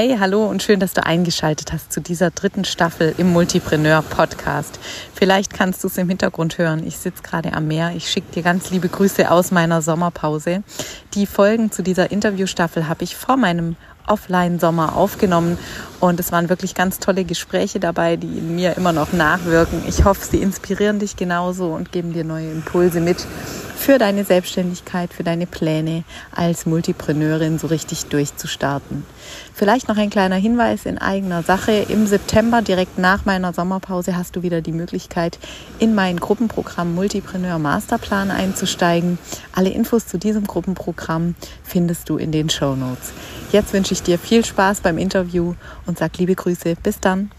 Hey, hallo und schön, dass du eingeschaltet hast zu dieser dritten Staffel im Multipreneur Podcast. Vielleicht kannst du es im Hintergrund hören. Ich sitze gerade am Meer. Ich schicke dir ganz liebe Grüße aus meiner Sommerpause. Die Folgen zu dieser Interviewstaffel habe ich vor meinem Offline-Sommer aufgenommen und es waren wirklich ganz tolle Gespräche dabei, die in mir immer noch nachwirken. Ich hoffe, sie inspirieren dich genauso und geben dir neue Impulse mit für deine Selbstständigkeit, für deine Pläne als Multipreneurin so richtig durchzustarten. Vielleicht noch ein kleiner Hinweis in eigener Sache. Im September, direkt nach meiner Sommerpause, hast du wieder die Möglichkeit, in mein Gruppenprogramm Multipreneur Masterplan einzusteigen. Alle Infos zu diesem Gruppenprogramm findest du in den Show Notes. Jetzt wünsche ich dir viel Spaß beim Interview und sag liebe Grüße. Bis dann.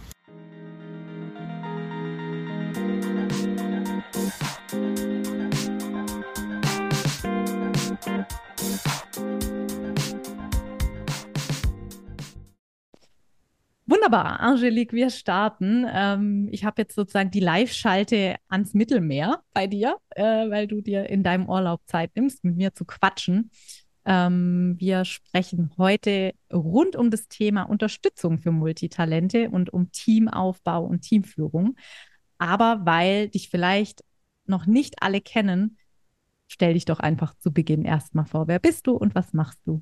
Wunderbar, Angelique, wir starten. Ähm, ich habe jetzt sozusagen die Live-Schalte ans Mittelmeer bei dir, äh, weil du dir in deinem Urlaub Zeit nimmst, mit mir zu quatschen. Ähm, wir sprechen heute rund um das Thema Unterstützung für Multitalente und um Teamaufbau und Teamführung. Aber weil dich vielleicht noch nicht alle kennen, stell dich doch einfach zu Beginn erstmal vor. Wer bist du und was machst du?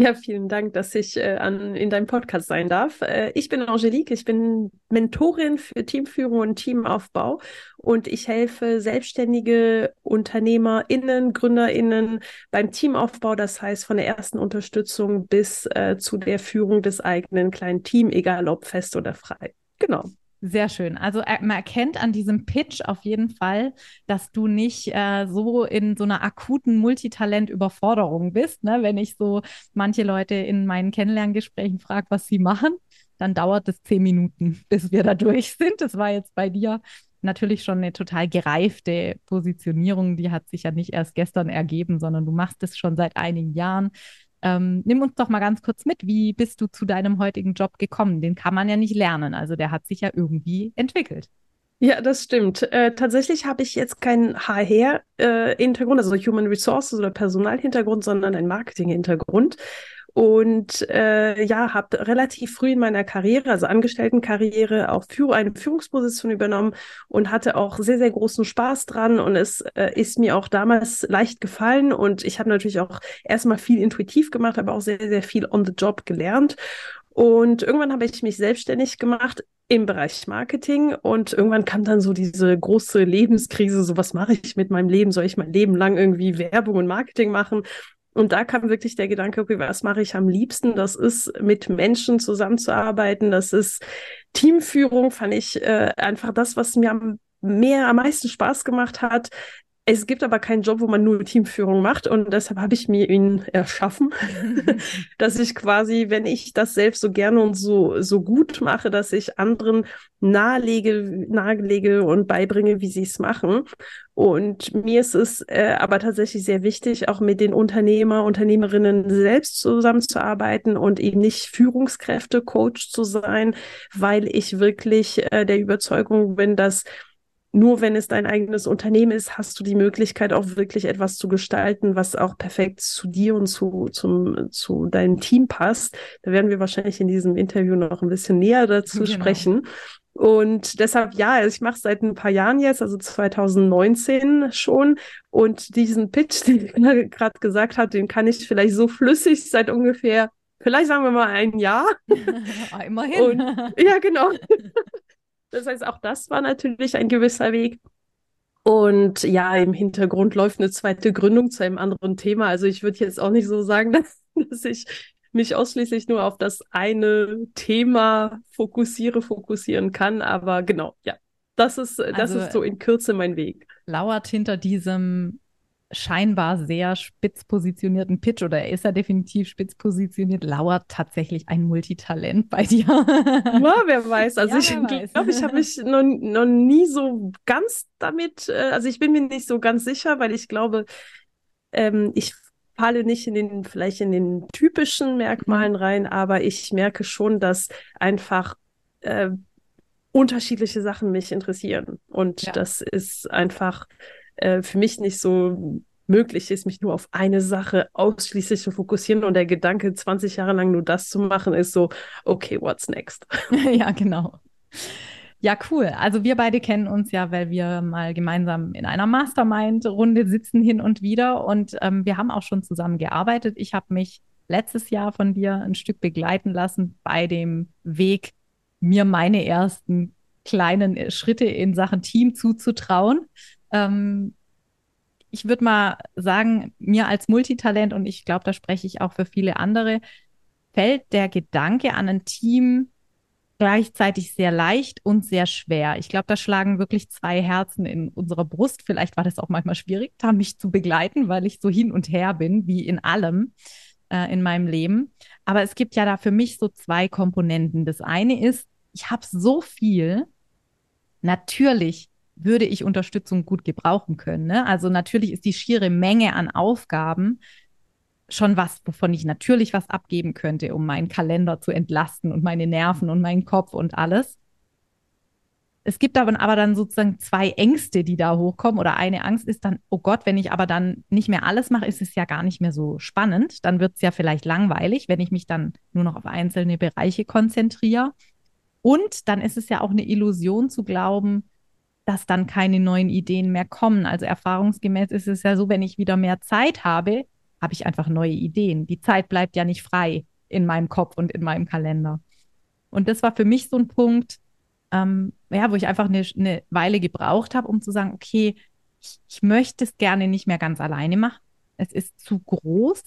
Ja, vielen Dank, dass ich äh, an, in deinem Podcast sein darf. Äh, ich bin Angelique, ich bin Mentorin für Teamführung und Teamaufbau und ich helfe selbstständige UnternehmerInnen, GründerInnen beim Teamaufbau, das heißt von der ersten Unterstützung bis äh, zu der Führung des eigenen kleinen Teams, egal ob fest oder frei. Genau. Sehr schön. Also äh, man erkennt an diesem Pitch auf jeden Fall, dass du nicht äh, so in so einer akuten Multitalent-Überforderung bist. Ne? Wenn ich so manche Leute in meinen Kennenlerngesprächen frage, was sie machen, dann dauert es zehn Minuten, bis wir da durch sind. Das war jetzt bei dir natürlich schon eine total gereifte Positionierung. Die hat sich ja nicht erst gestern ergeben, sondern du machst es schon seit einigen Jahren. Ähm, nimm uns doch mal ganz kurz mit, wie bist du zu deinem heutigen Job gekommen? Den kann man ja nicht lernen, also der hat sich ja irgendwie entwickelt. Ja, das stimmt. Äh, tatsächlich habe ich jetzt keinen HR-Hintergrund, äh, also Human Resources oder Personalhintergrund, sondern einen Marketing-Hintergrund und äh, ja, habe relativ früh in meiner Karriere, also Angestelltenkarriere, auch für eine Führungsposition übernommen und hatte auch sehr, sehr großen Spaß dran und es äh, ist mir auch damals leicht gefallen und ich habe natürlich auch erstmal viel intuitiv gemacht, aber auch sehr, sehr viel on the job gelernt. Und irgendwann habe ich mich selbstständig gemacht im Bereich Marketing und irgendwann kam dann so diese große Lebenskrise, so was mache ich mit meinem Leben? Soll ich mein Leben lang irgendwie Werbung und Marketing machen? Und da kam wirklich der Gedanke, okay, was mache ich am liebsten? Das ist mit Menschen zusammenzuarbeiten, das ist Teamführung, fand ich äh, einfach das, was mir am mehr am meisten Spaß gemacht hat, es gibt aber keinen Job, wo man nur Teamführung macht und deshalb habe ich mir ihn erschaffen, dass ich quasi, wenn ich das selbst so gerne und so, so gut mache, dass ich anderen nahelege, nahelege und beibringe, wie sie es machen. Und mir ist es äh, aber tatsächlich sehr wichtig, auch mit den Unternehmer, Unternehmerinnen selbst zusammenzuarbeiten und eben nicht Führungskräfte, Coach zu sein, weil ich wirklich äh, der Überzeugung bin, dass nur wenn es dein eigenes Unternehmen ist, hast du die Möglichkeit, auch wirklich etwas zu gestalten, was auch perfekt zu dir und zu, zum, zu deinem Team passt. Da werden wir wahrscheinlich in diesem Interview noch ein bisschen näher dazu genau. sprechen. Und deshalb, ja, ich mache es seit ein paar Jahren jetzt, also 2019 schon. Und diesen Pitch, den ich gerade gesagt habe, den kann ich vielleicht so flüssig seit ungefähr, vielleicht sagen wir mal ein Jahr. Immerhin. Und, ja, genau. Das heißt, auch das war natürlich ein gewisser Weg. Und ja, im Hintergrund läuft eine zweite Gründung zu einem anderen Thema. Also ich würde jetzt auch nicht so sagen, dass, dass ich mich ausschließlich nur auf das eine Thema fokussiere, fokussieren kann. Aber genau, ja, das ist, das also, ist so in Kürze mein Weg. Lauert hinter diesem scheinbar sehr spitz positionierten Pitch oder er ist ja definitiv spitz positioniert, lauert tatsächlich ein Multitalent bei dir. Ja, wer weiß. Also ja, ich glaube, ich habe mich noch, noch nie so ganz damit, äh, also ich bin mir nicht so ganz sicher, weil ich glaube, ähm, ich falle nicht in den, vielleicht in den typischen Merkmalen rein, aber ich merke schon, dass einfach äh, unterschiedliche Sachen mich interessieren. Und ja. das ist einfach äh, für mich nicht so möglich ist, mich nur auf eine Sache ausschließlich zu fokussieren und der Gedanke, 20 Jahre lang nur das zu machen, ist so, okay, what's next? ja, genau. Ja, cool. Also wir beide kennen uns ja, weil wir mal gemeinsam in einer Mastermind-Runde sitzen hin und wieder und ähm, wir haben auch schon zusammen gearbeitet. Ich habe mich letztes Jahr von dir ein Stück begleiten lassen bei dem Weg, mir meine ersten kleinen Schritte in Sachen Team zuzutrauen. Ähm, ich würde mal sagen, mir als Multitalent, und ich glaube, da spreche ich auch für viele andere, fällt der Gedanke an ein Team gleichzeitig sehr leicht und sehr schwer. Ich glaube, da schlagen wirklich zwei Herzen in unserer Brust. Vielleicht war das auch manchmal schwierig, da mich zu begleiten, weil ich so hin und her bin, wie in allem äh, in meinem Leben. Aber es gibt ja da für mich so zwei Komponenten. Das eine ist, ich habe so viel. Natürlich würde ich Unterstützung gut gebrauchen können. Ne? Also natürlich ist die schiere Menge an Aufgaben schon was, wovon ich natürlich was abgeben könnte, um meinen Kalender zu entlasten und meine Nerven und meinen Kopf und alles. Es gibt aber, aber dann sozusagen zwei Ängste, die da hochkommen. Oder eine Angst ist dann, oh Gott, wenn ich aber dann nicht mehr alles mache, ist es ja gar nicht mehr so spannend. Dann wird es ja vielleicht langweilig, wenn ich mich dann nur noch auf einzelne Bereiche konzentriere. Und dann ist es ja auch eine Illusion zu glauben, dass dann keine neuen Ideen mehr kommen. Also erfahrungsgemäß ist es ja so, wenn ich wieder mehr Zeit habe, habe ich einfach neue Ideen. Die Zeit bleibt ja nicht frei in meinem Kopf und in meinem Kalender. Und das war für mich so ein Punkt, ähm, ja, wo ich einfach eine, eine Weile gebraucht habe, um zu sagen, okay, ich, ich möchte es gerne nicht mehr ganz alleine machen. Es ist zu groß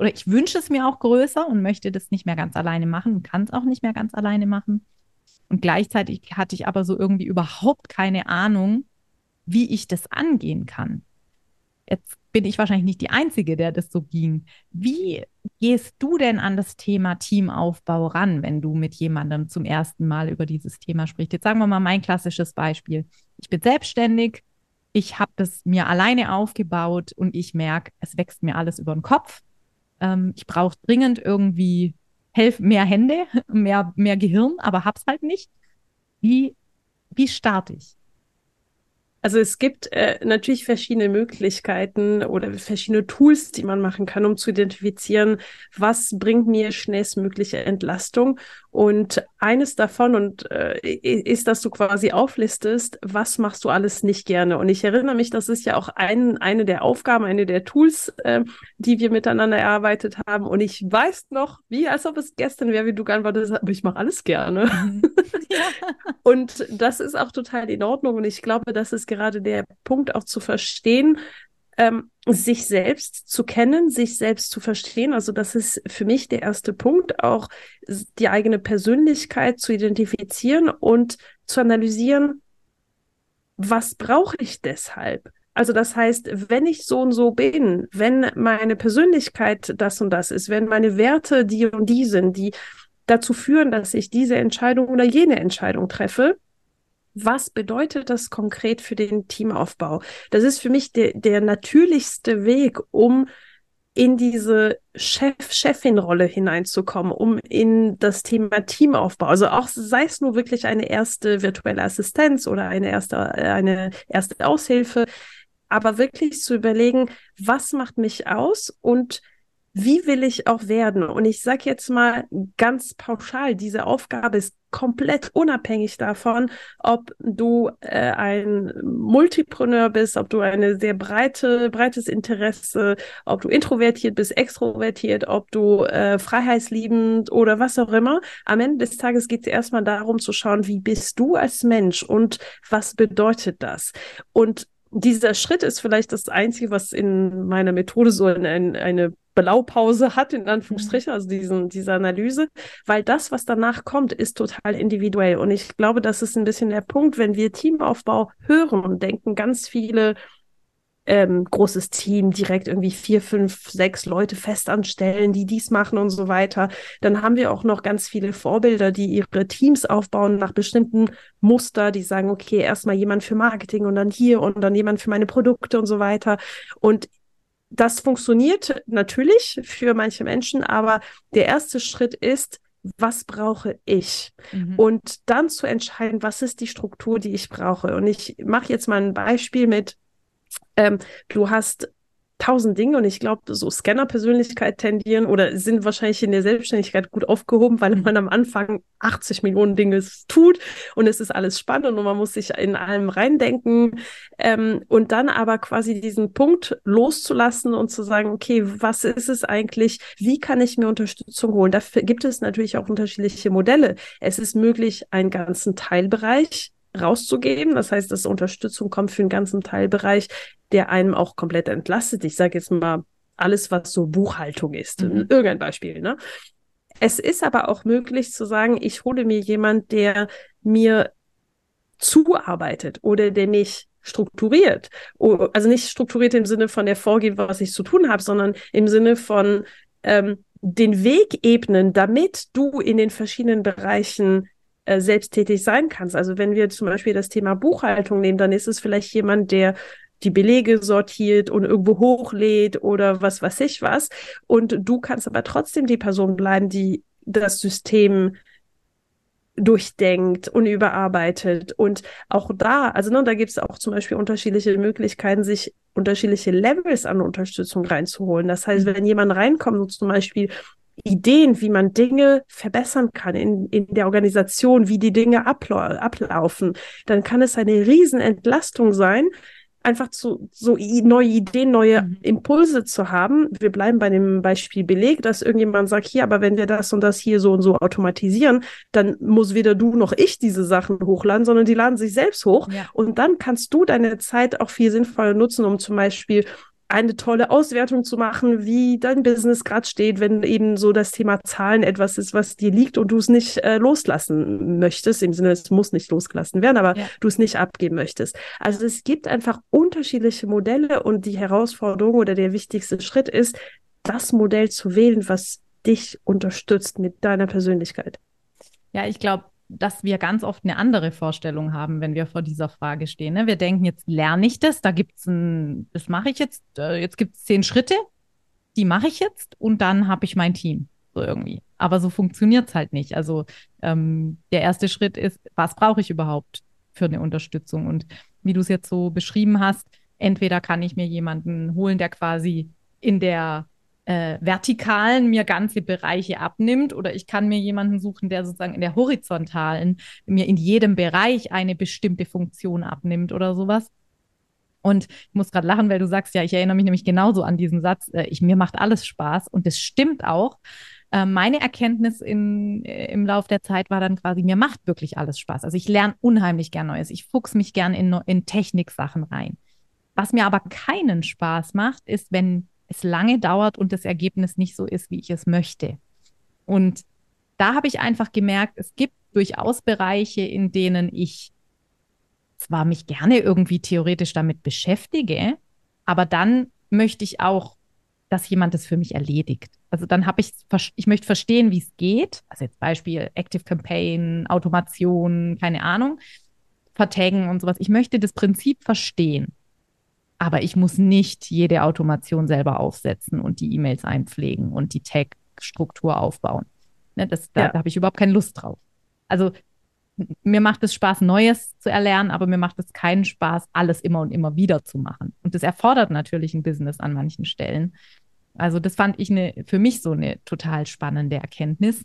oder ich wünsche es mir auch größer und möchte das nicht mehr ganz alleine machen und kann es auch nicht mehr ganz alleine machen. Und gleichzeitig hatte ich aber so irgendwie überhaupt keine Ahnung, wie ich das angehen kann. Jetzt bin ich wahrscheinlich nicht die Einzige, der das so ging. Wie gehst du denn an das Thema Teamaufbau ran, wenn du mit jemandem zum ersten Mal über dieses Thema sprichst? Jetzt sagen wir mal mein klassisches Beispiel. Ich bin selbstständig, ich habe das mir alleine aufgebaut und ich merke, es wächst mir alles über den Kopf. Ähm, ich brauche dringend irgendwie helf mehr Hände, mehr, mehr Gehirn, aber hab's halt nicht. Wie, wie starte ich? Also es gibt äh, natürlich verschiedene Möglichkeiten oder verschiedene Tools, die man machen kann, um zu identifizieren, was bringt mir schnellstmögliche Entlastung. Und eines davon und äh, ist, dass du quasi auflistest, was machst du alles nicht gerne. Und ich erinnere mich, das ist ja auch ein, eine der Aufgaben, eine der Tools, äh, die wir miteinander erarbeitet haben. Und ich weiß noch, wie als ob es gestern wäre, wie du geantwortet hast, aber ich mache alles gerne. Mhm. Ja. und das ist auch total in Ordnung. Und ich glaube, das ist gerade der Punkt auch zu verstehen, ähm, sich selbst zu kennen, sich selbst zu verstehen. Also das ist für mich der erste Punkt, auch die eigene Persönlichkeit zu identifizieren und zu analysieren, was brauche ich deshalb? Also das heißt, wenn ich so und so bin, wenn meine Persönlichkeit das und das ist, wenn meine Werte die und die sind, die dazu führen, dass ich diese Entscheidung oder jene Entscheidung treffe, was bedeutet das konkret für den Teamaufbau? Das ist für mich der, der natürlichste Weg, um in diese Chef-Chefin-Rolle hineinzukommen, um in das Thema Teamaufbau, also auch sei es nur wirklich eine erste virtuelle Assistenz oder eine erste, eine erste Aushilfe, aber wirklich zu überlegen, was macht mich aus und wie will ich auch werden? Und ich sage jetzt mal ganz pauschal, diese Aufgabe ist komplett unabhängig davon, ob du äh, ein Multipreneur bist, ob du eine sehr breite, breites Interesse, ob du introvertiert bist, extrovertiert, ob du äh, freiheitsliebend oder was auch immer. Am Ende des Tages geht es erstmal darum zu schauen, wie bist du als Mensch und was bedeutet das? Und dieser Schritt ist vielleicht das Einzige, was in meiner Methode so eine, eine Blaupause hat, in Anführungsstrichen, mhm. also diesen, diese Analyse, weil das, was danach kommt, ist total individuell. Und ich glaube, das ist ein bisschen der Punkt, wenn wir Teamaufbau hören und denken, ganz viele ähm, großes Team, direkt irgendwie vier, fünf, sechs Leute festanstellen, die dies machen und so weiter. Dann haben wir auch noch ganz viele Vorbilder, die ihre Teams aufbauen nach bestimmten Muster, die sagen, okay, erstmal jemand für Marketing und dann hier und dann jemand für meine Produkte und so weiter. Und das funktioniert natürlich für manche Menschen, aber der erste Schritt ist, was brauche ich? Mhm. Und dann zu entscheiden, was ist die Struktur, die ich brauche. Und ich mache jetzt mal ein Beispiel mit, ähm, du hast tausend Dinge und ich glaube, so Scanner-Persönlichkeit tendieren oder sind wahrscheinlich in der Selbstständigkeit gut aufgehoben, weil man am Anfang 80 Millionen Dinge tut und es ist alles spannend und man muss sich in allem reindenken ähm, und dann aber quasi diesen Punkt loszulassen und zu sagen, okay, was ist es eigentlich? Wie kann ich mir Unterstützung holen? Dafür gibt es natürlich auch unterschiedliche Modelle. Es ist möglich, einen ganzen Teilbereich rauszugeben. Das heißt, dass Unterstützung kommt für einen ganzen Teilbereich, der einem auch komplett entlastet. Ich sage jetzt mal alles, was so Buchhaltung ist. Mhm. Irgendein Beispiel. Ne? Es ist aber auch möglich zu sagen, ich hole mir jemand, der mir zuarbeitet oder der mich strukturiert. Also nicht strukturiert im Sinne von der vorgeht, was ich zu tun habe, sondern im Sinne von ähm, den Weg ebnen, damit du in den verschiedenen Bereichen äh, selbsttätig sein kannst. Also wenn wir zum Beispiel das Thema Buchhaltung nehmen, dann ist es vielleicht jemand, der die Belege sortiert und irgendwo hochlädt oder was weiß ich was. Und du kannst aber trotzdem die Person bleiben, die das System durchdenkt und überarbeitet. Und auch da, also ne, da gibt es auch zum Beispiel unterschiedliche Möglichkeiten, sich unterschiedliche Levels an Unterstützung reinzuholen. Das heißt, mhm. wenn jemand reinkommt und zum Beispiel Ideen, wie man Dinge verbessern kann in, in der Organisation, wie die Dinge ablau ablaufen, dann kann es eine Riesenentlastung sein, einfach zu, so neue Ideen, neue mhm. Impulse zu haben. Wir bleiben bei dem Beispiel Beleg, dass irgendjemand sagt, hier, aber wenn wir das und das hier so und so automatisieren, dann muss weder du noch ich diese Sachen hochladen, sondern die laden sich selbst hoch. Ja. Und dann kannst du deine Zeit auch viel sinnvoller nutzen, um zum Beispiel eine tolle Auswertung zu machen, wie dein Business gerade steht, wenn eben so das Thema Zahlen etwas ist, was dir liegt und du es nicht äh, loslassen möchtest, im Sinne, es muss nicht losgelassen werden, aber ja. du es nicht abgeben möchtest. Also es gibt einfach unterschiedliche Modelle und die Herausforderung oder der wichtigste Schritt ist, das Modell zu wählen, was dich unterstützt mit deiner Persönlichkeit. Ja, ich glaube, dass wir ganz oft eine andere Vorstellung haben, wenn wir vor dieser Frage stehen. Ne? Wir denken, jetzt lerne ich das, da gibt es ein, das mache ich jetzt, äh, jetzt gibt es zehn Schritte, die mache ich jetzt und dann habe ich mein Team. So irgendwie. Aber so funktioniert es halt nicht. Also ähm, der erste Schritt ist, was brauche ich überhaupt für eine Unterstützung? Und wie du es jetzt so beschrieben hast, entweder kann ich mir jemanden holen, der quasi in der äh, vertikalen mir ganze Bereiche abnimmt oder ich kann mir jemanden suchen, der sozusagen in der horizontalen mir in jedem Bereich eine bestimmte Funktion abnimmt oder sowas. Und ich muss gerade lachen, weil du sagst, ja, ich erinnere mich nämlich genauso an diesen Satz, äh, ich, mir macht alles Spaß und das stimmt auch. Äh, meine Erkenntnis in, äh, im Lauf der Zeit war dann quasi, mir macht wirklich alles Spaß. Also ich lerne unheimlich gern Neues. Ich fuchs mich gern in, in Techniksachen rein. Was mir aber keinen Spaß macht, ist, wenn es lange dauert und das Ergebnis nicht so ist, wie ich es möchte. Und da habe ich einfach gemerkt, es gibt durchaus Bereiche, in denen ich zwar mich gerne irgendwie theoretisch damit beschäftige, aber dann möchte ich auch, dass jemand das für mich erledigt. Also dann habe ich, ich möchte verstehen, wie es geht. Also jetzt Beispiel Active Campaign, Automation, keine Ahnung, Vertaggen und sowas. Ich möchte das Prinzip verstehen. Aber ich muss nicht jede Automation selber aufsetzen und die E-Mails einpflegen und die Tag-Struktur aufbauen. Ne, das, da, ja. da habe ich überhaupt keine Lust drauf. Also mir macht es Spaß, Neues zu erlernen, aber mir macht es keinen Spaß, alles immer und immer wieder zu machen. Und das erfordert natürlich ein Business an manchen Stellen. Also das fand ich eine, für mich so eine total spannende Erkenntnis.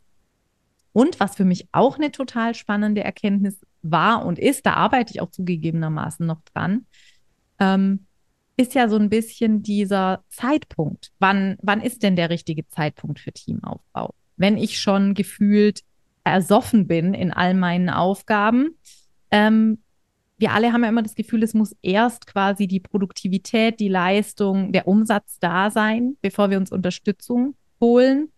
Und was für mich auch eine total spannende Erkenntnis war und ist, da arbeite ich auch zugegebenermaßen noch dran, ähm, ist ja so ein bisschen dieser Zeitpunkt. Wann, wann ist denn der richtige Zeitpunkt für Teamaufbau? Wenn ich schon gefühlt ersoffen bin in all meinen Aufgaben, ähm, wir alle haben ja immer das Gefühl, es muss erst quasi die Produktivität, die Leistung, der Umsatz da sein, bevor wir uns Unterstützung holen.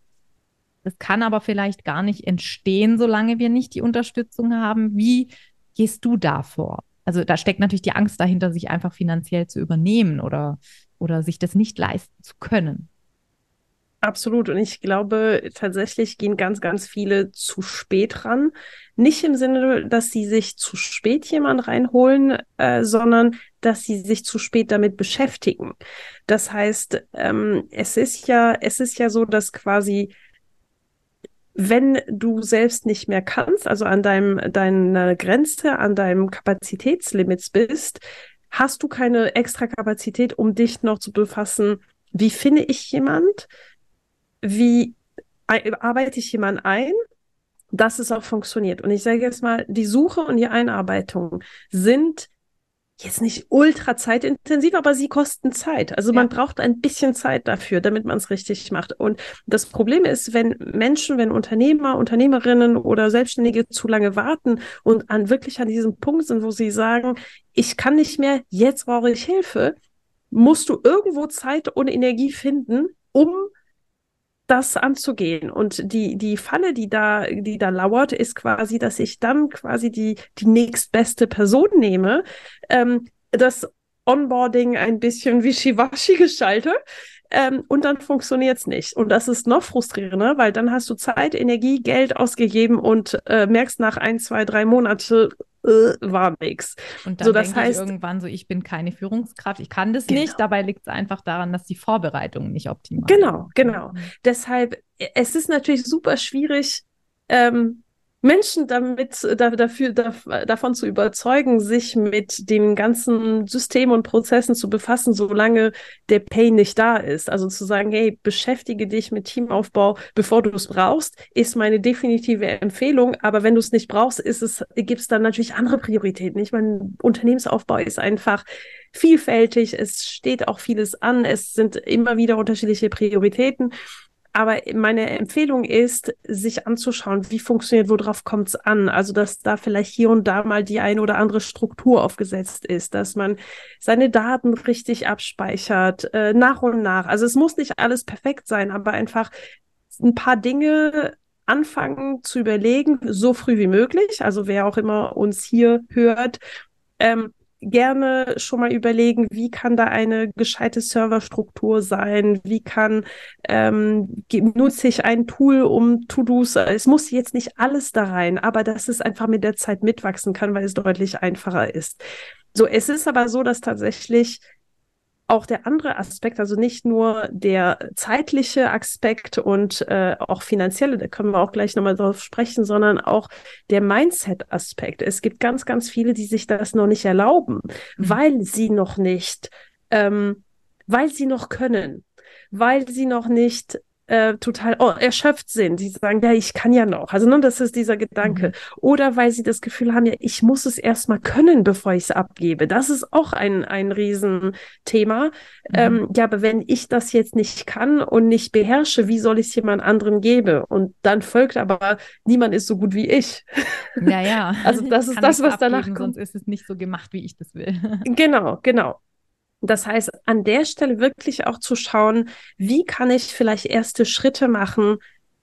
Das kann aber vielleicht gar nicht entstehen, solange wir nicht die Unterstützung haben. Wie gehst du da vor? Also da steckt natürlich die Angst dahinter, sich einfach finanziell zu übernehmen oder, oder sich das nicht leisten zu können. Absolut. Und ich glaube, tatsächlich gehen ganz, ganz viele zu spät ran. Nicht im Sinne, dass sie sich zu spät jemand reinholen, äh, sondern dass sie sich zu spät damit beschäftigen. Das heißt, ähm, es ist ja, es ist ja so, dass quasi wenn du selbst nicht mehr kannst, also an deinem, deiner Grenze, an deinem Kapazitätslimits bist, hast du keine extra Kapazität, um dich noch zu befassen, wie finde ich jemand, wie arbeite ich jemanden ein, dass es auch funktioniert. Und ich sage jetzt mal, die Suche und die Einarbeitung sind jetzt nicht ultra zeitintensiv, aber sie kosten Zeit. Also ja. man braucht ein bisschen Zeit dafür, damit man es richtig macht. Und das Problem ist, wenn Menschen, wenn Unternehmer, Unternehmerinnen oder Selbstständige zu lange warten und an wirklich an diesem Punkt sind, wo sie sagen, ich kann nicht mehr, jetzt brauche ich Hilfe, musst du irgendwo Zeit und Energie finden, um das anzugehen. Und die, die Falle, die da, die da lauert, ist quasi, dass ich dann quasi die, die nächstbeste Person nehme, ähm, das Onboarding ein bisschen wischiwaschi gestalte. Ähm, und dann funktioniert es nicht. Und das ist noch frustrierender, weil dann hast du Zeit, Energie, Geld ausgegeben und äh, merkst nach ein, zwei, drei Monate, äh, war nichts. Und dann so, das heißt, ich irgendwann so, ich bin keine Führungskraft, ich kann das genau. nicht. Dabei liegt es einfach daran, dass die Vorbereitung nicht optimal Genau, ist. genau. Mhm. Deshalb, es ist natürlich super schwierig, ähm, Menschen damit da, dafür da, davon zu überzeugen, sich mit den ganzen Systemen und Prozessen zu befassen, solange der Pain nicht da ist. Also zu sagen, hey, beschäftige dich mit Teamaufbau, bevor du es brauchst, ist meine definitive Empfehlung. Aber wenn du es nicht brauchst, ist es gibt es dann natürlich andere Prioritäten. Ich meine, Unternehmensaufbau ist einfach vielfältig. Es steht auch vieles an. Es sind immer wieder unterschiedliche Prioritäten. Aber meine Empfehlung ist, sich anzuschauen, wie funktioniert, worauf kommt es an. Also, dass da vielleicht hier und da mal die eine oder andere Struktur aufgesetzt ist, dass man seine Daten richtig abspeichert, äh, nach und nach. Also, es muss nicht alles perfekt sein, aber einfach ein paar Dinge anfangen zu überlegen, so früh wie möglich. Also, wer auch immer uns hier hört, ähm, gerne schon mal überlegen, wie kann da eine gescheite Serverstruktur sein, wie kann, ähm, nutze ich ein Tool, um To-Dos, es muss jetzt nicht alles da rein, aber dass es einfach mit der Zeit mitwachsen kann, weil es deutlich einfacher ist. So, es ist aber so, dass tatsächlich auch der andere Aspekt, also nicht nur der zeitliche Aspekt und äh, auch finanzielle, da können wir auch gleich nochmal drauf sprechen, sondern auch der Mindset-Aspekt. Es gibt ganz, ganz viele, die sich das noch nicht erlauben, mhm. weil sie noch nicht, ähm, weil sie noch können, weil sie noch nicht äh, total oh, erschöpft sind. Sie sagen, ja, ich kann ja noch. Also ne, das ist dieser Gedanke. Mhm. Oder weil sie das Gefühl haben, ja, ich muss es erstmal können, bevor ich es abgebe. Das ist auch ein, ein Riesenthema. Mhm. Ähm, ja, aber wenn ich das jetzt nicht kann und nicht beherrsche, wie soll ich es jemand anderem geben? Und dann folgt aber, niemand ist so gut wie ich. Ja, ja. also das ist das, was abgeben, danach kommt. Sonst ist es nicht so gemacht, wie ich das will. genau, genau. Das heißt, an der Stelle wirklich auch zu schauen, wie kann ich vielleicht erste Schritte machen,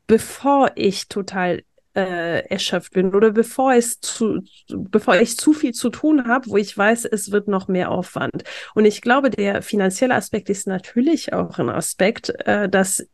bevor ich total äh, erschöpft bin oder bevor es zu, bevor ich zu viel zu tun habe, wo ich weiß, es wird noch mehr Aufwand. Und ich glaube, der finanzielle Aspekt ist natürlich auch ein Aspekt, äh, dass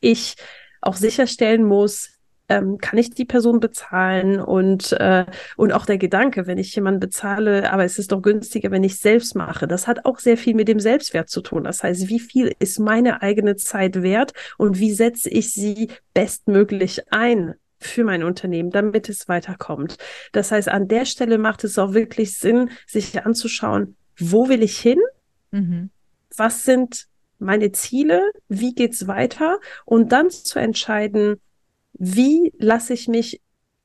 ich auch sicherstellen muss, ähm, kann ich die Person bezahlen und, äh, und auch der Gedanke, wenn ich jemanden bezahle, aber es ist doch günstiger, wenn ich es selbst mache. Das hat auch sehr viel mit dem Selbstwert zu tun. Das heißt, wie viel ist meine eigene Zeit wert und wie setze ich sie bestmöglich ein? für mein Unternehmen, damit es weiterkommt. Das heißt, an der Stelle macht es auch wirklich Sinn, sich anzuschauen, wo will ich hin? Mhm. Was sind meine Ziele? Wie geht's weiter? Und dann zu entscheiden, wie lasse ich mich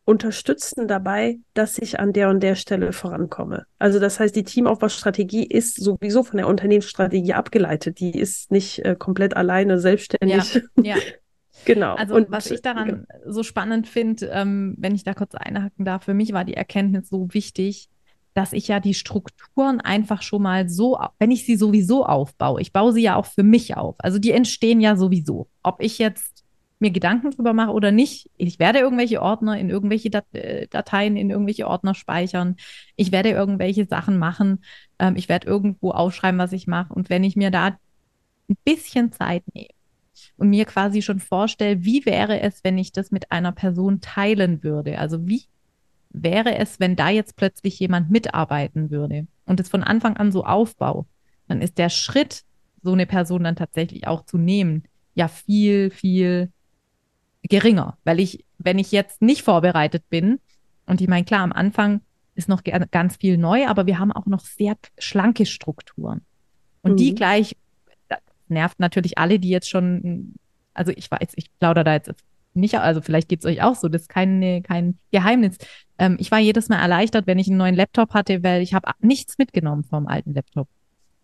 unterstützen dabei, dass ich an der und der Stelle vorankomme. Also das heißt, die Teamaufbaustrategie ist sowieso von der Unternehmensstrategie abgeleitet. Die ist nicht äh, komplett alleine selbstständig. Ja, ja. genau. Also und, was ich daran genau. so spannend finde, ähm, wenn ich da kurz einhaken darf, für mich war die Erkenntnis so wichtig, dass ich ja die Strukturen einfach schon mal so, wenn ich sie sowieso aufbaue, ich baue sie ja auch für mich auf. Also die entstehen ja sowieso. Ob ich jetzt mir Gedanken drüber mache oder nicht. Ich werde irgendwelche Ordner in irgendwelche Dat äh, Dateien, in irgendwelche Ordner speichern. Ich werde irgendwelche Sachen machen. Ähm, ich werde irgendwo aufschreiben, was ich mache. Und wenn ich mir da ein bisschen Zeit nehme und mir quasi schon vorstelle, wie wäre es, wenn ich das mit einer Person teilen würde? Also wie wäre es, wenn da jetzt plötzlich jemand mitarbeiten würde und es von Anfang an so aufbaut? Dann ist der Schritt, so eine Person dann tatsächlich auch zu nehmen, ja viel, viel geringer, weil ich, wenn ich jetzt nicht vorbereitet bin, und ich meine, klar, am Anfang ist noch ganz viel neu, aber wir haben auch noch sehr schlanke Strukturen. Und mhm. die gleich, nervt natürlich alle, die jetzt schon, also ich weiß, ich plaudere da jetzt nicht, also vielleicht geht es euch auch so, das ist keine, kein Geheimnis. Ähm, ich war jedes Mal erleichtert, wenn ich einen neuen Laptop hatte, weil ich habe nichts mitgenommen vom alten Laptop.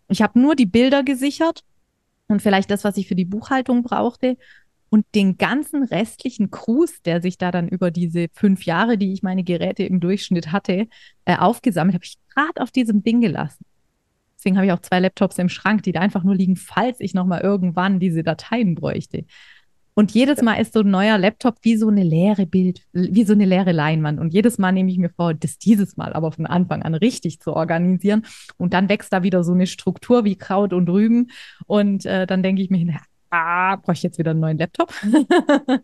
Ich habe nur die Bilder gesichert und vielleicht das, was ich für die Buchhaltung brauchte. Und den ganzen restlichen Cruise, der sich da dann über diese fünf Jahre, die ich meine Geräte im Durchschnitt hatte, äh, aufgesammelt, habe ich gerade auf diesem Ding gelassen. Deswegen habe ich auch zwei Laptops im Schrank, die da einfach nur liegen, falls ich nochmal irgendwann diese Dateien bräuchte. Und jedes Mal ist so ein neuer Laptop wie so eine leere Bild, wie so eine leere Leinwand. Und jedes Mal nehme ich mir vor, das dieses Mal aber von Anfang an richtig zu organisieren. Und dann wächst da wieder so eine Struktur wie Kraut und Rüben. Und äh, dann denke ich mir, na, ah, brauche ich jetzt wieder einen neuen Laptop?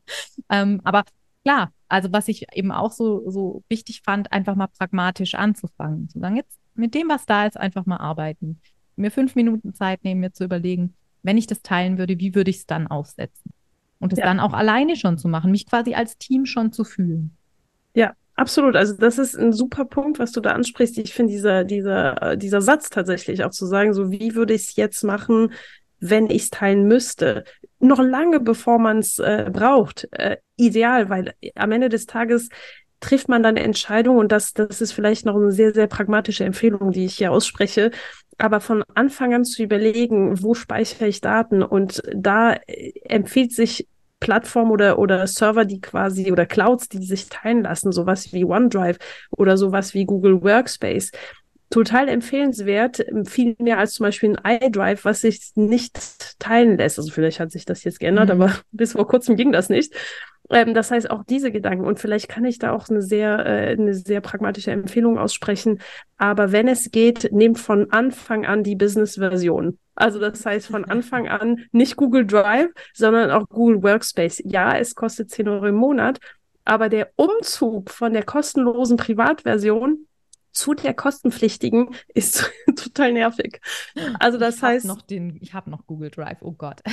ähm, aber klar, also was ich eben auch so, so wichtig fand, einfach mal pragmatisch anzufangen. Zu sagen, jetzt mit dem, was da ist, einfach mal arbeiten. Mir fünf Minuten Zeit nehmen, mir zu überlegen, wenn ich das teilen würde, wie würde ich es dann aufsetzen? Und es ja. dann auch alleine schon zu machen, mich quasi als Team schon zu fühlen. Ja, absolut. Also das ist ein super Punkt, was du da ansprichst. Ich finde dieser, dieser, dieser Satz tatsächlich auch zu sagen, so wie würde ich es jetzt machen, wenn ich es teilen müsste. Noch lange bevor man es äh, braucht. Äh, ideal, weil am Ende des Tages trifft man dann eine Entscheidung und das, das ist vielleicht noch eine sehr, sehr pragmatische Empfehlung, die ich hier ausspreche. Aber von Anfang an zu überlegen, wo speichere ich Daten und da äh, empfiehlt sich Plattform oder, oder Server, die quasi oder Clouds, die sich teilen lassen, sowas wie OneDrive oder sowas wie Google Workspace. Total empfehlenswert, viel mehr als zum Beispiel ein iDrive, was sich nicht teilen lässt. Also vielleicht hat sich das jetzt geändert, mhm. aber bis vor kurzem ging das nicht. Ähm, das heißt, auch diese Gedanken, und vielleicht kann ich da auch eine sehr, äh, eine sehr pragmatische Empfehlung aussprechen, aber wenn es geht, nehmt von Anfang an die Business-Version. Also das heißt von Anfang an nicht Google Drive, sondern auch Google Workspace. Ja, es kostet 10 Euro im Monat, aber der Umzug von der kostenlosen Privatversion zu der kostenpflichtigen ist total nervig. Also das ich heißt, noch den, ich habe noch Google Drive. Oh Gott.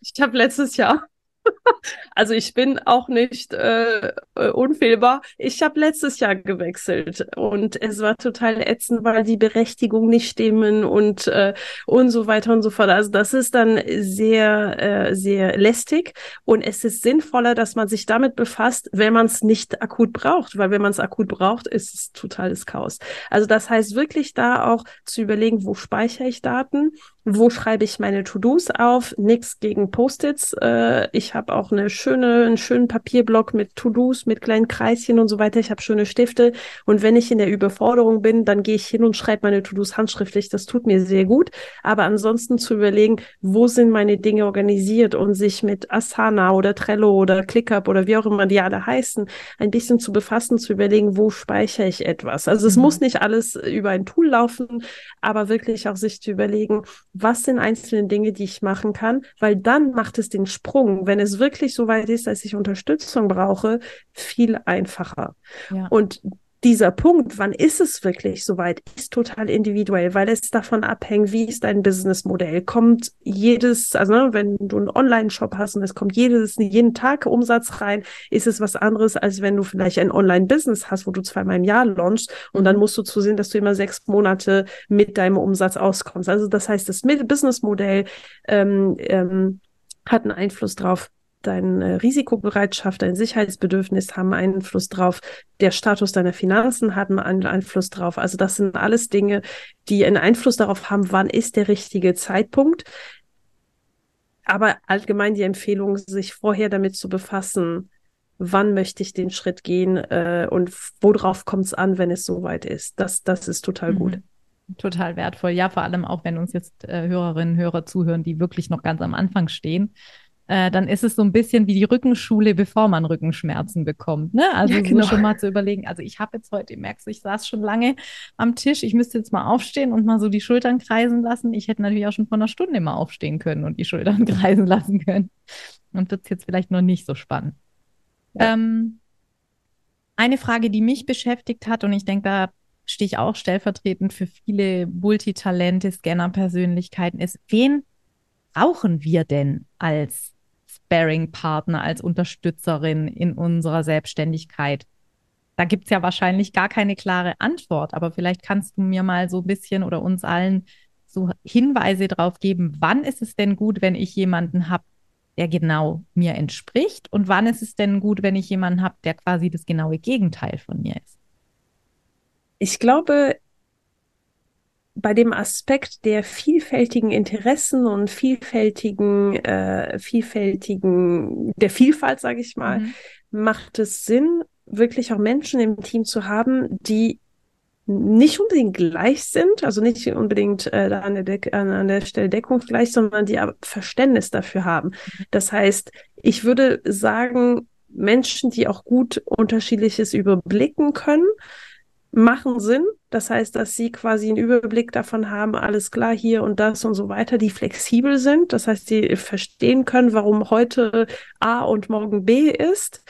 ich habe letztes Jahr Also ich bin auch nicht äh, äh, unfehlbar. Ich habe letztes Jahr gewechselt und es war total ätzend, weil die Berechtigung nicht stimmen und äh, und so weiter und so fort. Also das ist dann sehr äh, sehr lästig und es ist sinnvoller, dass man sich damit befasst, wenn man es nicht akut braucht, weil wenn man es akut braucht, ist es totales Chaos. Also das heißt wirklich da auch zu überlegen, wo speichere ich Daten wo schreibe ich meine To-Dos auf? Nichts gegen Post-its. Äh, ich habe auch eine schöne, einen schönen Papierblock mit To-Dos, mit kleinen Kreischen und so weiter. Ich habe schöne Stifte. Und wenn ich in der Überforderung bin, dann gehe ich hin und schreibe meine To-Dos handschriftlich. Das tut mir sehr gut. Aber ansonsten zu überlegen, wo sind meine Dinge organisiert und sich mit Asana oder Trello oder ClickUp oder wie auch immer die alle heißen, ein bisschen zu befassen, zu überlegen, wo speichere ich etwas. Also es mhm. muss nicht alles über ein Tool laufen, aber wirklich auch sich zu überlegen, was sind einzelne Dinge, die ich machen kann, weil dann macht es den Sprung, wenn es wirklich so weit ist, dass ich Unterstützung brauche, viel einfacher. Ja. Und dieser Punkt, wann ist es wirklich soweit, ist total individuell, weil es davon abhängt, wie ist dein Businessmodell. Kommt jedes, also ne, wenn du einen Online-Shop hast und es kommt jedes, jeden Tag Umsatz rein, ist es was anderes, als wenn du vielleicht ein Online-Business hast, wo du zweimal im Jahr launchst und dann mhm. musst du zusehen, dass du immer sechs Monate mit deinem Umsatz auskommst. Also das heißt, das Businessmodell ähm, ähm, hat einen Einfluss drauf, deine Risikobereitschaft, dein Sicherheitsbedürfnis haben Einfluss drauf, der Status deiner Finanzen hat einen Einfluss drauf. Also das sind alles Dinge, die einen Einfluss darauf haben, wann ist der richtige Zeitpunkt. Aber allgemein die Empfehlung, sich vorher damit zu befassen, wann möchte ich den Schritt gehen äh, und worauf kommt es an, wenn es soweit ist. Das, das ist total mhm. gut. Total wertvoll. Ja, vor allem auch, wenn uns jetzt äh, Hörerinnen und Hörer zuhören, die wirklich noch ganz am Anfang stehen äh, dann ist es so ein bisschen wie die Rückenschule, bevor man Rückenschmerzen bekommt. Ne? Also ja, genau. so schon mal zu überlegen, also ich habe jetzt heute, merkst du, ich saß schon lange am Tisch, ich müsste jetzt mal aufstehen und mal so die Schultern kreisen lassen. Ich hätte natürlich auch schon vor einer Stunde mal aufstehen können und die Schultern kreisen lassen können. Und wird es jetzt vielleicht noch nicht so spannend. Ja. Ähm, eine Frage, die mich beschäftigt hat, und ich denke, da stehe ich auch stellvertretend für viele Multitalente, Scanner-Persönlichkeiten, ist, wen brauchen wir denn als Sparing-Partner, als Unterstützerin in unserer Selbstständigkeit. da gibt es ja wahrscheinlich gar keine klare Antwort, aber vielleicht kannst du mir mal so ein bisschen oder uns allen so Hinweise darauf geben, wann ist es denn gut, wenn ich jemanden habe, der genau mir entspricht und wann ist es denn gut, wenn ich jemanden habe, der quasi das genaue Gegenteil von mir ist? Ich glaube, bei dem Aspekt der vielfältigen Interessen und vielfältigen, äh, vielfältigen, der Vielfalt, sage ich mal, mhm. macht es Sinn, wirklich auch Menschen im Team zu haben, die nicht unbedingt gleich sind, also nicht unbedingt äh, an, der Deck, an, an der Stelle deckungsgleich, sondern die aber Verständnis dafür haben. Mhm. Das heißt, ich würde sagen, Menschen, die auch gut unterschiedliches überblicken können, machen Sinn. Das heißt, dass sie quasi einen Überblick davon haben, alles klar, hier und das und so weiter, die flexibel sind. Das heißt, die verstehen können, warum heute A und morgen B ist.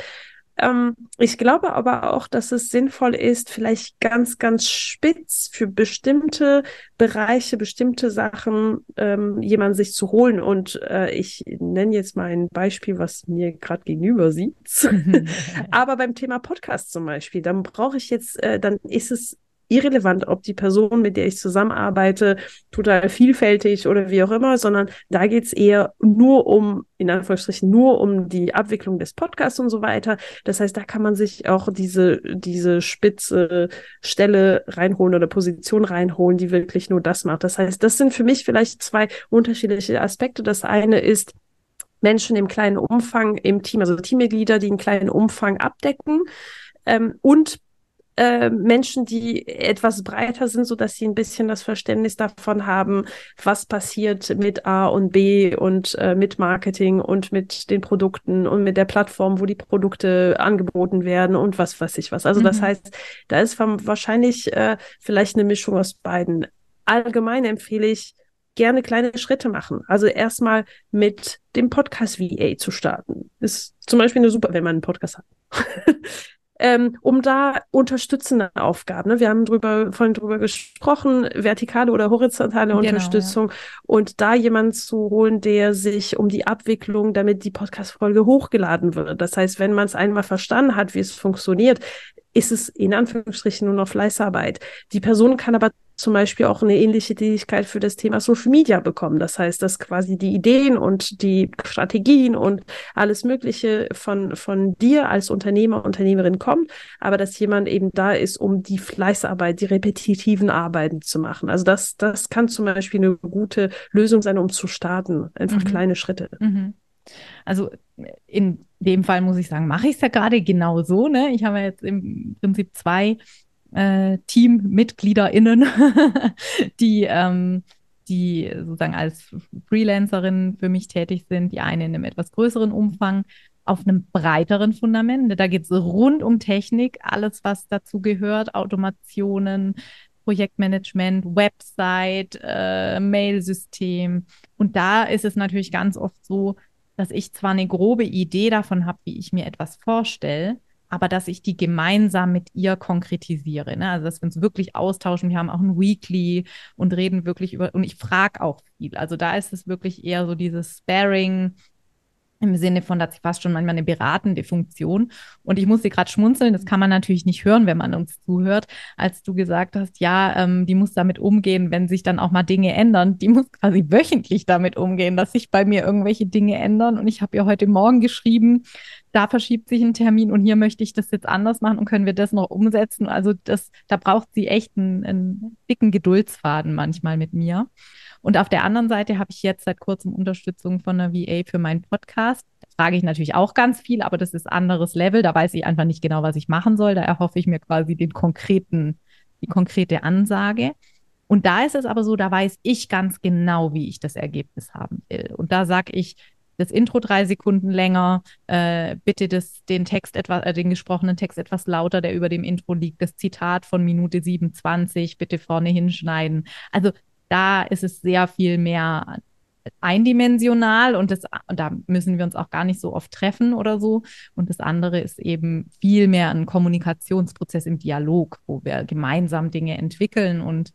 Ähm, ich glaube aber auch, dass es sinnvoll ist, vielleicht ganz, ganz spitz für bestimmte Bereiche, bestimmte Sachen ähm, jemanden sich zu holen. Und äh, ich nenne jetzt mal ein Beispiel, was mir gerade gegenüber sitzt. aber beim Thema Podcast zum Beispiel, dann brauche ich jetzt, äh, dann ist es irrelevant, ob die Person, mit der ich zusammenarbeite, total vielfältig oder wie auch immer, sondern da geht's eher nur um, in Anführungsstrichen, nur um die Abwicklung des Podcasts und so weiter. Das heißt, da kann man sich auch diese, diese spitze Stelle reinholen oder Position reinholen, die wirklich nur das macht. Das heißt, das sind für mich vielleicht zwei unterschiedliche Aspekte. Das eine ist, Menschen im kleinen Umfang im Team, also Teammitglieder, die einen kleinen Umfang abdecken ähm, und äh, Menschen, die etwas breiter sind, so dass sie ein bisschen das Verständnis davon haben, was passiert mit A und B und äh, mit Marketing und mit den Produkten und mit der Plattform, wo die Produkte angeboten werden und was weiß ich was. Also mhm. das heißt, da ist wahrscheinlich äh, vielleicht eine Mischung aus beiden. Allgemein empfehle ich, gerne kleine Schritte machen. Also erstmal mit dem Podcast VA zu starten. Ist zum Beispiel eine super, wenn man einen Podcast hat. ähm, um da unterstützende Aufgaben. Ne? Wir haben drüber, vorhin drüber gesprochen, vertikale oder horizontale genau, Unterstützung ja. und da jemanden zu holen, der sich um die Abwicklung, damit die Podcast-Folge hochgeladen wird. Das heißt, wenn man es einmal verstanden hat, wie es funktioniert, ist es in Anführungsstrichen nur noch Fleißarbeit. Die Person kann aber zum Beispiel auch eine ähnliche Tätigkeit für das Thema Social Media bekommen. Das heißt, dass quasi die Ideen und die Strategien und alles Mögliche von, von dir als Unternehmer, Unternehmerin kommt, aber dass jemand eben da ist, um die Fleißarbeit, die repetitiven Arbeiten zu machen. Also das, das kann zum Beispiel eine gute Lösung sein, um zu starten. Einfach mhm. kleine Schritte. Mhm. Also in dem Fall muss ich sagen, mache ich es ja gerade genau so. Ne? Ich habe jetzt im Prinzip zwei äh, TeammitgliederInnen, die, ähm, die sozusagen als Freelancerin für mich tätig sind, die eine in einem etwas größeren Umfang, auf einem breiteren Fundament. Da geht es rund um Technik, alles, was dazu gehört, Automationen, Projektmanagement, Website, äh, Mailsystem. Und da ist es natürlich ganz oft so, dass ich zwar eine grobe Idee davon habe, wie ich mir etwas vorstelle, aber dass ich die gemeinsam mit ihr konkretisiere. Ne? Also dass wir uns wirklich austauschen. Wir haben auch ein Weekly und reden wirklich über, und ich frage auch viel. Also da ist es wirklich eher so dieses Sparing, im Sinne von, dass sie fast schon manchmal eine beratende Funktion. Und ich musste gerade schmunzeln, das kann man natürlich nicht hören, wenn man uns zuhört, als du gesagt hast, ja, ähm, die muss damit umgehen, wenn sich dann auch mal Dinge ändern. Die muss quasi wöchentlich damit umgehen, dass sich bei mir irgendwelche Dinge ändern. Und ich habe ihr heute Morgen geschrieben, da verschiebt sich ein Termin und hier möchte ich das jetzt anders machen und können wir das noch umsetzen. Also das, da braucht sie echt einen, einen dicken Geduldsfaden manchmal mit mir. Und auf der anderen Seite habe ich jetzt seit kurzem Unterstützung von einer VA für meinen Podcast. Da frage ich natürlich auch ganz viel, aber das ist anderes Level. Da weiß ich einfach nicht genau, was ich machen soll. Da erhoffe ich mir quasi den konkreten, die konkrete Ansage. Und da ist es aber so, da weiß ich ganz genau, wie ich das Ergebnis haben will. Und da sage ich, das Intro drei Sekunden länger, äh, bitte das, den Text etwas, äh, den gesprochenen Text etwas lauter, der über dem Intro liegt, das Zitat von Minute 27, bitte vorne hinschneiden. Also da ist es sehr viel mehr eindimensional und das, und da müssen wir uns auch gar nicht so oft treffen oder so. Und das andere ist eben viel mehr ein Kommunikationsprozess im Dialog, wo wir gemeinsam Dinge entwickeln und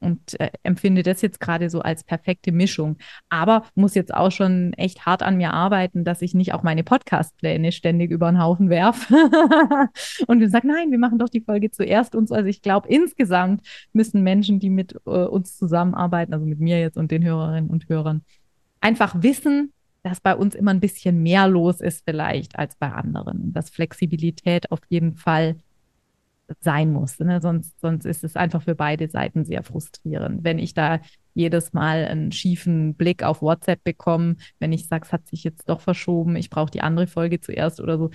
und äh, empfinde das jetzt gerade so als perfekte Mischung. Aber muss jetzt auch schon echt hart an mir arbeiten, dass ich nicht auch meine Podcast-Pläne ständig über den Haufen werfe und wir sagen, nein, wir machen doch die Folge zuerst uns. Also ich glaube, insgesamt müssen Menschen, die mit äh, uns zusammenarbeiten, also mit mir jetzt und den Hörerinnen und Hörern, einfach wissen, dass bei uns immer ein bisschen mehr los ist vielleicht als bei anderen. Dass Flexibilität auf jeden Fall sein muss. Ne? Sonst, sonst ist es einfach für beide Seiten sehr frustrierend. Wenn ich da jedes Mal einen schiefen Blick auf WhatsApp bekomme, wenn ich sage, es hat sich jetzt doch verschoben, ich brauche die andere Folge zuerst oder so,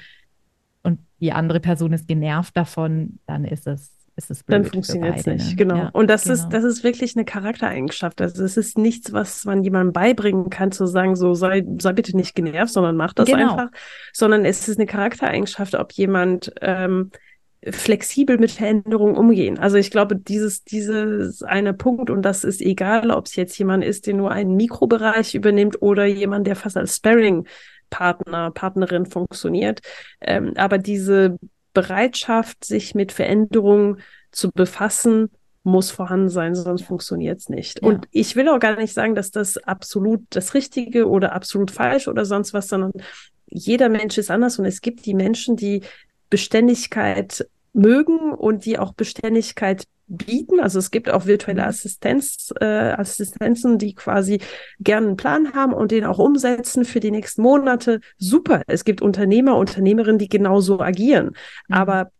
und die andere Person ist genervt davon, dann ist es ist es blöd Dann funktioniert es nicht, ne? genau. Ja, und das genau. ist, das ist wirklich eine Charaktereigenschaft. Also es ist nichts, was man jemandem beibringen kann, zu sagen, so sei, sei bitte nicht genervt, sondern mach das genau. einfach. Sondern es ist eine Charaktereigenschaft, ob jemand ähm, flexibel mit Veränderungen umgehen. Also ich glaube, dieses, dieses eine Punkt, und das ist egal, ob es jetzt jemand ist, der nur einen Mikrobereich übernimmt oder jemand, der fast als Sparring-Partner, Partnerin funktioniert. Ähm, aber diese Bereitschaft, sich mit Veränderungen zu befassen, muss vorhanden sein, sonst funktioniert es nicht. Ja. Und ich will auch gar nicht sagen, dass das absolut das Richtige oder absolut falsch oder sonst was, sondern jeder Mensch ist anders und es gibt die Menschen, die Beständigkeit mögen und die auch Beständigkeit bieten. Also es gibt auch virtuelle. Assistenz, äh, Assistenzen, die quasi gerne einen Plan haben und den auch umsetzen für die nächsten Monate. Super. Es gibt Unternehmer, Unternehmerinnen, die genauso agieren. Mhm. Aber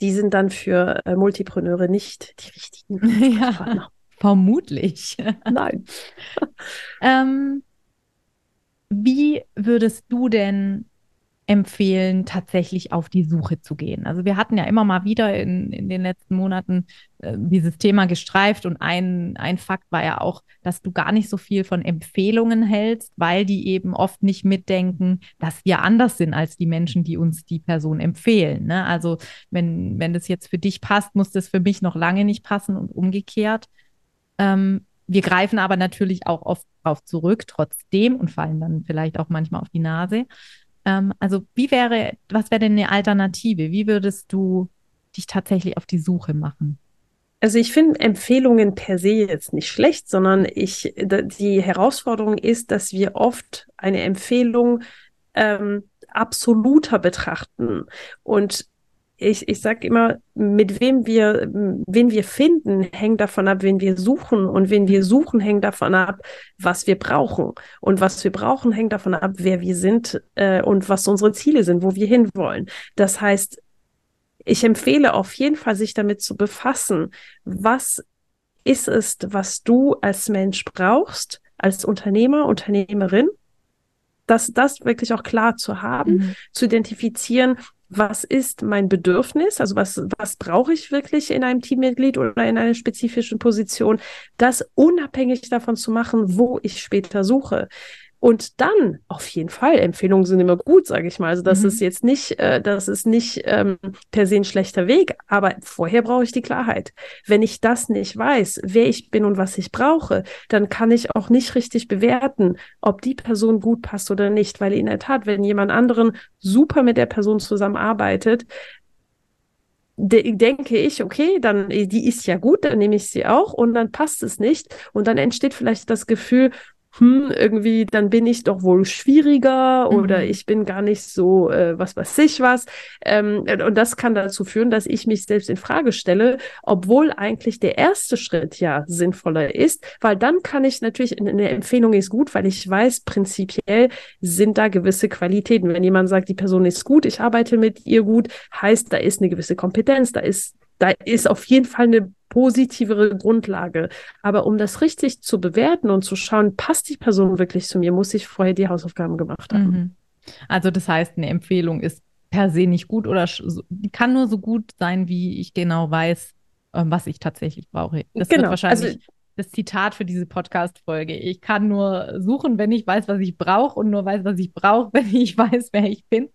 die sind dann für äh, Multipreneure nicht die richtigen ja, Partner. Vermutlich. Nein. ähm, wie würdest du denn empfehlen, tatsächlich auf die Suche zu gehen. Also wir hatten ja immer mal wieder in, in den letzten Monaten äh, dieses Thema gestreift und ein, ein Fakt war ja auch, dass du gar nicht so viel von Empfehlungen hältst, weil die eben oft nicht mitdenken, dass wir anders sind als die Menschen, die uns die Person empfehlen. Ne? Also wenn, wenn das jetzt für dich passt, muss das für mich noch lange nicht passen und umgekehrt. Ähm, wir greifen aber natürlich auch oft darauf zurück, trotzdem und fallen dann vielleicht auch manchmal auf die Nase. Ähm, also wie wäre, was wäre denn eine Alternative? Wie würdest du dich tatsächlich auf die Suche machen? Also ich finde Empfehlungen per se jetzt nicht schlecht, sondern ich, die Herausforderung ist, dass wir oft eine Empfehlung ähm, absoluter betrachten und ich, ich sage immer, mit wem wir, wen wir finden, hängt davon ab, wen wir suchen. Und wen wir suchen, hängt davon ab, was wir brauchen. Und was wir brauchen, hängt davon ab, wer wir sind äh, und was unsere Ziele sind, wo wir hinwollen. Das heißt, ich empfehle auf jeden Fall, sich damit zu befassen, was ist es, was du als Mensch brauchst, als Unternehmer, Unternehmerin, das, das wirklich auch klar zu haben, mhm. zu identifizieren, was ist mein Bedürfnis, also was, was brauche ich wirklich in einem Teammitglied oder in einer spezifischen Position, das unabhängig davon zu machen, wo ich später suche. Und dann, auf jeden Fall, Empfehlungen sind immer gut, sage ich mal. Also das mhm. ist jetzt nicht, äh, das ist nicht ähm, per se ein schlechter Weg, aber vorher brauche ich die Klarheit. Wenn ich das nicht weiß, wer ich bin und was ich brauche, dann kann ich auch nicht richtig bewerten, ob die Person gut passt oder nicht. Weil in der Tat, wenn jemand anderen super mit der Person zusammenarbeitet, de denke ich, okay, dann die ist ja gut, dann nehme ich sie auch und dann passt es nicht und dann entsteht vielleicht das Gefühl, hm, irgendwie, dann bin ich doch wohl schwieriger mhm. oder ich bin gar nicht so, äh, was weiß ich was. Ähm, und das kann dazu führen, dass ich mich selbst in Frage stelle, obwohl eigentlich der erste Schritt ja sinnvoller ist, weil dann kann ich natürlich, eine Empfehlung ist gut, weil ich weiß, prinzipiell sind da gewisse Qualitäten. Wenn jemand sagt, die Person ist gut, ich arbeite mit ihr gut, heißt, da ist eine gewisse Kompetenz, da ist da ist auf jeden Fall eine positivere Grundlage. Aber um das richtig zu bewerten und zu schauen, passt die Person wirklich zu mir, muss ich vorher die Hausaufgaben gemacht haben. Mhm. Also das heißt, eine Empfehlung ist per se nicht gut oder kann nur so gut sein, wie ich genau weiß, ähm, was ich tatsächlich brauche. Das genau. wird wahrscheinlich also, das Zitat für diese Podcast-Folge. Ich kann nur suchen, wenn ich weiß, was ich brauche und nur weiß, was ich brauche, wenn ich weiß, wer ich bin.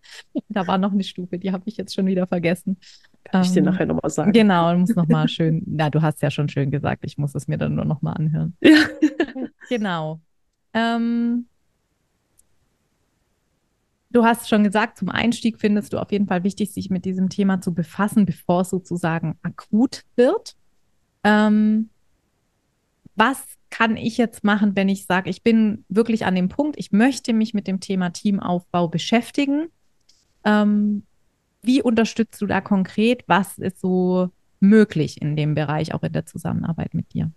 Da war noch eine Stufe, die habe ich jetzt schon wieder vergessen. Kann ich dir ähm, nachher nochmal sagen. Genau, muss nochmal schön, na, du hast ja schon schön gesagt, ich muss es mir dann nur nochmal anhören. Ja. genau. Ähm, du hast schon gesagt, zum Einstieg findest du auf jeden Fall wichtig, sich mit diesem Thema zu befassen, bevor es sozusagen akut wird. Ähm, was kann ich jetzt machen, wenn ich sage, ich bin wirklich an dem Punkt, ich möchte mich mit dem Thema Teamaufbau beschäftigen. Ähm, wie unterstützt du da konkret? Was ist so möglich in dem Bereich, auch in der Zusammenarbeit mit dir?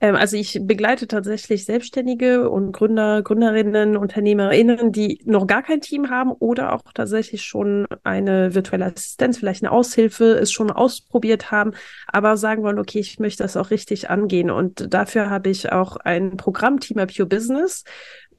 Ähm, also ich begleite tatsächlich Selbstständige und Gründer, Gründerinnen, UnternehmerInnen, die noch gar kein Team haben oder auch tatsächlich schon eine virtuelle Assistenz, vielleicht eine Aushilfe, es schon ausprobiert haben, aber sagen wollen, okay, ich möchte das auch richtig angehen. Und dafür habe ich auch ein Programm, Team Up Your Business,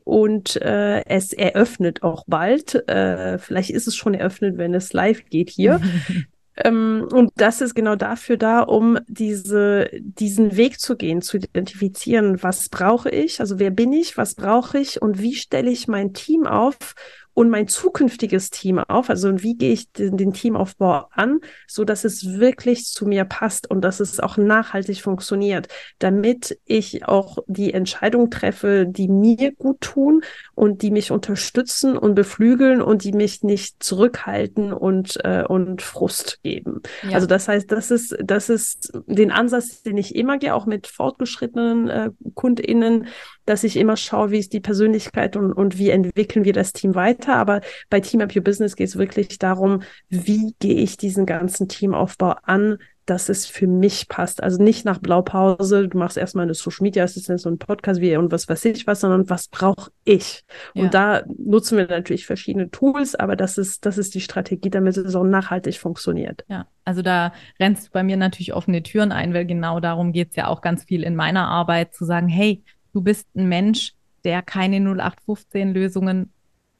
und äh, es eröffnet auch bald. Äh, vielleicht ist es schon eröffnet, wenn es live geht hier. Ähm, und das ist genau dafür da, um diese, diesen Weg zu gehen, zu identifizieren, was brauche ich, also wer bin ich, was brauche ich? Und wie stelle ich mein Team auf, und mein zukünftiges Team auf? Also wie gehe ich den, den, Teamaufbau an, so dass es wirklich zu mir passt und dass es auch nachhaltig funktioniert, damit ich auch die Entscheidung treffe, die mir gut tun und die mich unterstützen und beflügeln und die mich nicht zurückhalten und äh, und Frust geben. Ja. Also das heißt, das ist das ist den Ansatz, den ich immer gehe, auch mit fortgeschrittenen äh, KundInnen, dass ich immer schaue, wie ist die Persönlichkeit und, und wie entwickeln wir das Team weiter. Aber bei Team Up Your Business geht es wirklich darum, wie gehe ich diesen ganzen Teamaufbau an, dass es für mich passt. Also nicht nach Blaupause, du machst erstmal eine Social Media Assistenz und einen Podcast wie und was weiß ich was, sondern was brauche ich? Ja. Und da nutzen wir natürlich verschiedene Tools, aber das ist, das ist die Strategie, damit es auch nachhaltig funktioniert. Ja, also da rennst du bei mir natürlich offene Türen ein, weil genau darum geht es ja auch ganz viel in meiner Arbeit, zu sagen, hey, du bist ein Mensch, der keine 0815-Lösungen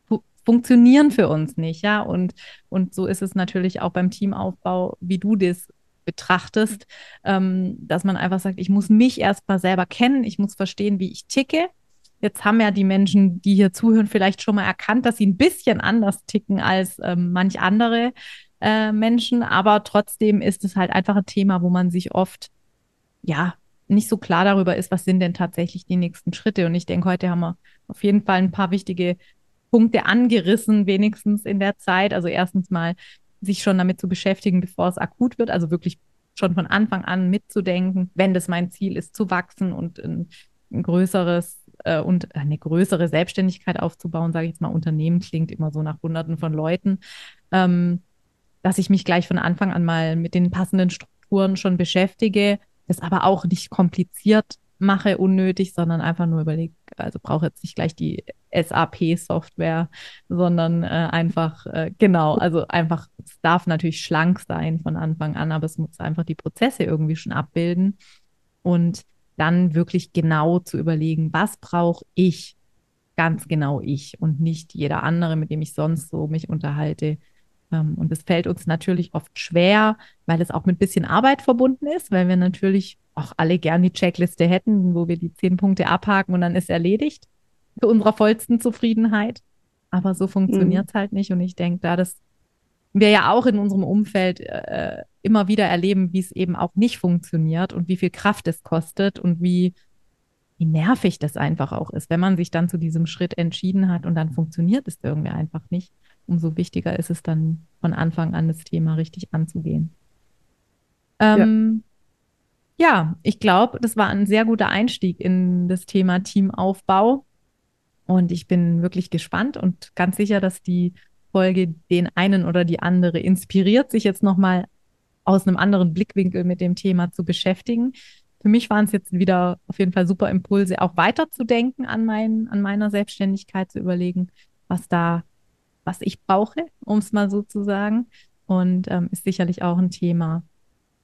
fu funktionieren für uns nicht, ja. Und, und so ist es natürlich auch beim Teamaufbau, wie du das betrachtest, ähm, dass man einfach sagt, ich muss mich erstmal selber kennen, ich muss verstehen, wie ich ticke. Jetzt haben ja die Menschen, die hier zuhören, vielleicht schon mal erkannt, dass sie ein bisschen anders ticken als ähm, manch andere äh, Menschen, aber trotzdem ist es halt einfach ein Thema, wo man sich oft ja nicht so klar darüber ist, was sind denn tatsächlich die nächsten Schritte. Und ich denke, heute haben wir auf jeden Fall ein paar wichtige Punkte angerissen, wenigstens in der Zeit. Also erstens mal sich schon damit zu beschäftigen, bevor es akut wird, also wirklich schon von Anfang an mitzudenken, wenn das mein Ziel ist, zu wachsen und ein, ein größeres äh, und eine größere Selbstständigkeit aufzubauen, sage ich jetzt mal, Unternehmen klingt immer so nach Hunderten von Leuten, ähm, dass ich mich gleich von Anfang an mal mit den passenden Strukturen schon beschäftige, das aber auch nicht kompliziert mache, unnötig, sondern einfach nur überlege, also brauche jetzt nicht gleich die SAP-Software, sondern äh, einfach, äh, genau, also einfach, es darf natürlich schlank sein von Anfang an, aber es muss einfach die Prozesse irgendwie schon abbilden und dann wirklich genau zu überlegen, was brauche ich, ganz genau ich und nicht jeder andere, mit dem ich sonst so mich unterhalte, ähm, und es fällt uns natürlich oft schwer, weil es auch mit ein bisschen Arbeit verbunden ist, weil wir natürlich auch alle gern die Checkliste hätten, wo wir die zehn Punkte abhaken und dann ist erledigt zu unserer vollsten Zufriedenheit. Aber so funktioniert es mhm. halt nicht. Und ich denke, da das wir ja auch in unserem Umfeld äh, immer wieder erleben, wie es eben auch nicht funktioniert und wie viel Kraft es kostet und wie, wie nervig das einfach auch ist, wenn man sich dann zu diesem Schritt entschieden hat und dann funktioniert es irgendwie einfach nicht umso wichtiger ist es dann von Anfang an das Thema richtig anzugehen. Ähm, ja. Ja, ich glaube, das war ein sehr guter Einstieg in das Thema Teamaufbau. Und ich bin wirklich gespannt und ganz sicher, dass die Folge den einen oder die andere inspiriert, sich jetzt nochmal aus einem anderen Blickwinkel mit dem Thema zu beschäftigen. Für mich waren es jetzt wieder auf jeden Fall super Impulse, auch weiterzudenken an, mein, an meiner Selbstständigkeit, zu überlegen, was da was ich brauche, um es mal so zu sagen. Und ähm, ist sicherlich auch ein Thema,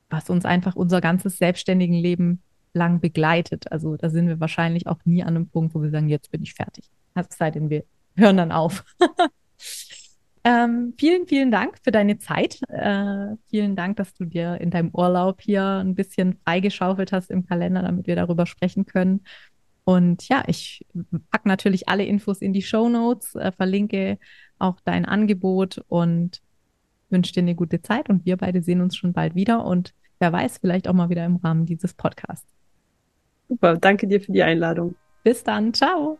was uns einfach unser ganzes selbstständigen Leben lang begleitet. Also da sind wir wahrscheinlich auch nie an einem Punkt, wo wir sagen, jetzt bin ich fertig. Es sei denn, wir hören dann auf. ähm, vielen, vielen Dank für deine Zeit. Äh, vielen Dank, dass du dir in deinem Urlaub hier ein bisschen freigeschaufelt hast im Kalender, damit wir darüber sprechen können. Und ja, ich packe natürlich alle Infos in die Show Notes, äh, verlinke auch dein Angebot und wünsche dir eine gute Zeit. Und wir beide sehen uns schon bald wieder und wer weiß, vielleicht auch mal wieder im Rahmen dieses Podcasts. Super, danke dir für die Einladung. Bis dann, ciao.